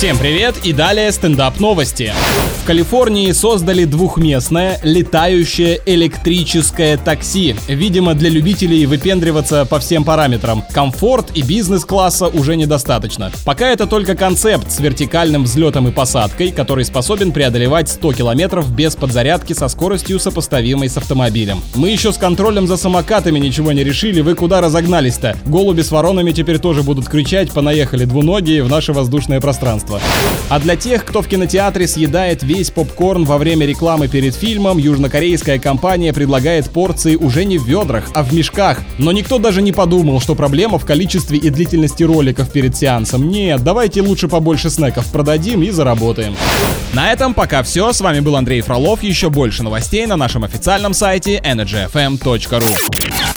Всем привет и далее стендап новости. В Калифорнии создали двухместное летающее электрическое такси. Видимо, для любителей выпендриваться по всем параметрам. Комфорт и бизнес-класса уже недостаточно. Пока это только концепт с вертикальным взлетом и посадкой, который способен преодолевать 100 километров без подзарядки со скоростью сопоставимой с автомобилем. Мы еще с контролем за самокатами ничего не решили, вы куда разогнались-то? Голуби с воронами теперь тоже будут кричать «понаехали двуногие» в наше воздушное пространство пространства. А для тех, кто в кинотеатре съедает весь попкорн во время рекламы перед фильмом, южнокорейская компания предлагает порции уже не в ведрах, а в мешках. Но никто даже не подумал, что проблема в количестве и длительности роликов перед сеансом. Нет, давайте лучше побольше снеков продадим и заработаем. На этом пока все. С вами был Андрей Фролов. Еще больше новостей на нашем официальном сайте energyfm.ru.